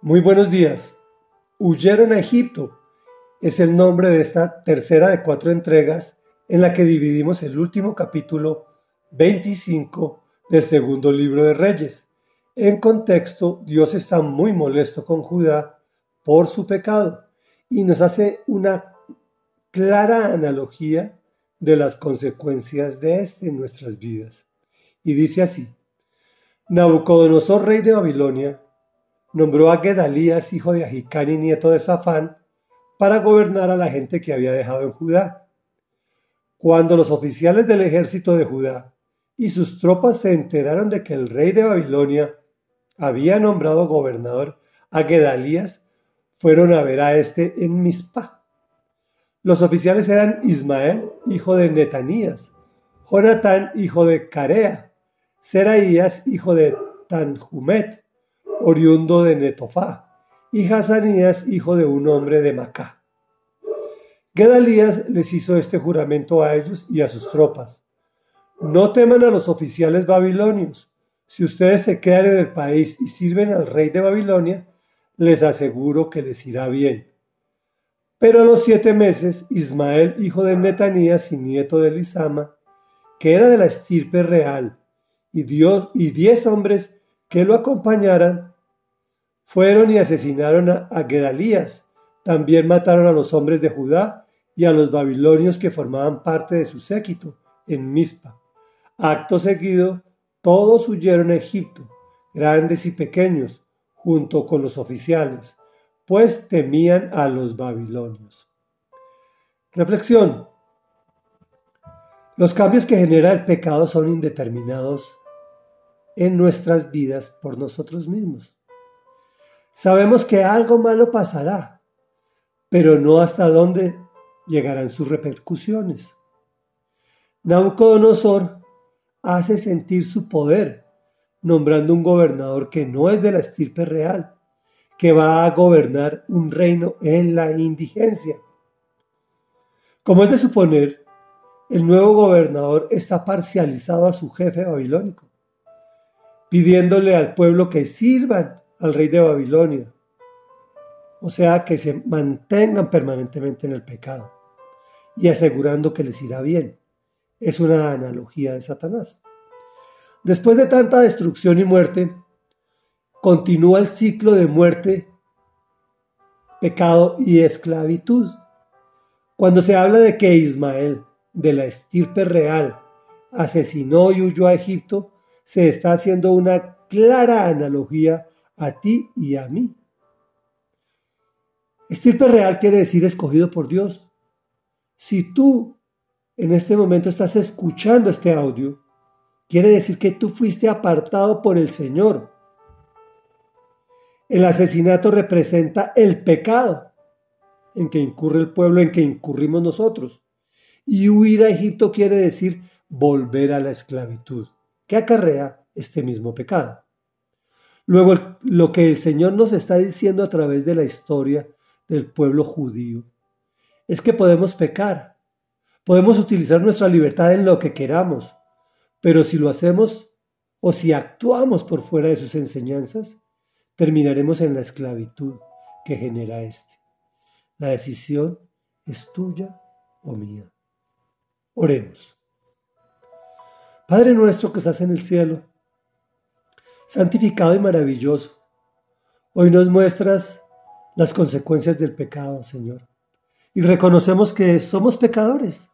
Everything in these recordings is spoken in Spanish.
Muy buenos días. Huyeron a Egipto. Es el nombre de esta tercera de cuatro entregas en la que dividimos el último capítulo 25 del segundo libro de Reyes. En contexto, Dios está muy molesto con Judá por su pecado y nos hace una clara analogía de las consecuencias de este en nuestras vidas. Y dice así, Nabucodonosor, rey de Babilonia, nombró a Gedalías, hijo de Ahicán y nieto de Safán, para gobernar a la gente que había dejado en Judá. Cuando los oficiales del ejército de Judá y sus tropas se enteraron de que el rey de Babilonia había nombrado gobernador a Gedalías, fueron a ver a este en Mizpah. Los oficiales eran Ismael, hijo de Netanías, Jonatán, hijo de Carea, Seraías, hijo de Tanjumet, oriundo de Netofá, y Hazanías, hijo de un hombre de Macá. Gedalías les hizo este juramento a ellos y a sus tropas. No teman a los oficiales babilonios. Si ustedes se quedan en el país y sirven al rey de Babilonia, les aseguro que les irá bien. Pero a los siete meses, Ismael, hijo de Netanías y nieto de Lisama, que era de la estirpe real, y, Dios, y diez hombres que lo acompañaran, fueron y asesinaron a, Gedalías. También mataron a los hombres de Judá y a los babilonios que formaban parte de su séquito en Mizpa. Acto seguido, todos huyeron a Egipto, grandes y pequeños, junto con los oficiales, pues temían a los babilonios. Reflexión. Los cambios que genera el pecado son indeterminados en nuestras vidas por nosotros mismos. Sabemos que algo malo pasará, pero no hasta dónde llegarán sus repercusiones. Nabucodonosor hace sentir su poder, nombrando un gobernador que no es de la estirpe real, que va a gobernar un reino en la indigencia. Como es de suponer, el nuevo gobernador está parcializado a su jefe babilónico, pidiéndole al pueblo que sirvan al rey de Babilonia. O sea, que se mantengan permanentemente en el pecado y asegurando que les irá bien. Es una analogía de Satanás. Después de tanta destrucción y muerte, continúa el ciclo de muerte, pecado y esclavitud. Cuando se habla de que Ismael, de la estirpe real, asesinó y huyó a Egipto, se está haciendo una clara analogía a ti y a mí. Estirpe real quiere decir escogido por Dios. Si tú en este momento estás escuchando este audio, quiere decir que tú fuiste apartado por el Señor. El asesinato representa el pecado en que incurre el pueblo, en que incurrimos nosotros. Y huir a Egipto quiere decir volver a la esclavitud, que acarrea este mismo pecado. Luego, lo que el Señor nos está diciendo a través de la historia del pueblo judío es que podemos pecar, podemos utilizar nuestra libertad en lo que queramos, pero si lo hacemos o si actuamos por fuera de sus enseñanzas, terminaremos en la esclavitud que genera este. La decisión es tuya o mía. Oremos. Padre nuestro que estás en el cielo, santificado y maravilloso. Hoy nos muestras las consecuencias del pecado, Señor. Y reconocemos que somos pecadores.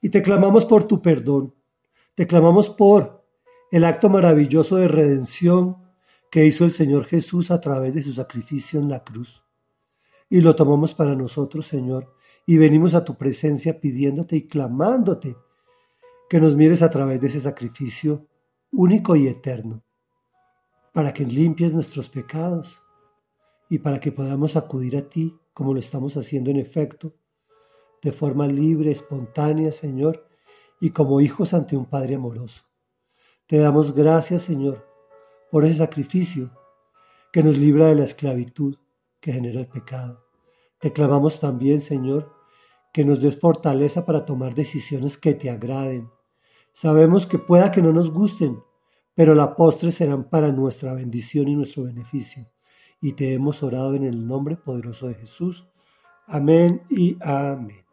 Y te clamamos por tu perdón. Te clamamos por el acto maravilloso de redención que hizo el Señor Jesús a través de su sacrificio en la cruz. Y lo tomamos para nosotros, Señor. Y venimos a tu presencia pidiéndote y clamándote que nos mires a través de ese sacrificio único y eterno para que limpies nuestros pecados y para que podamos acudir a ti como lo estamos haciendo en efecto, de forma libre, espontánea, Señor, y como hijos ante un Padre amoroso. Te damos gracias, Señor, por ese sacrificio que nos libra de la esclavitud que genera el pecado. Te clamamos también, Señor, que nos des fortaleza para tomar decisiones que te agraden. Sabemos que pueda que no nos gusten, pero la postre serán para nuestra bendición y nuestro beneficio. y te hemos orado en el nombre poderoso de Jesús. Amén y amén.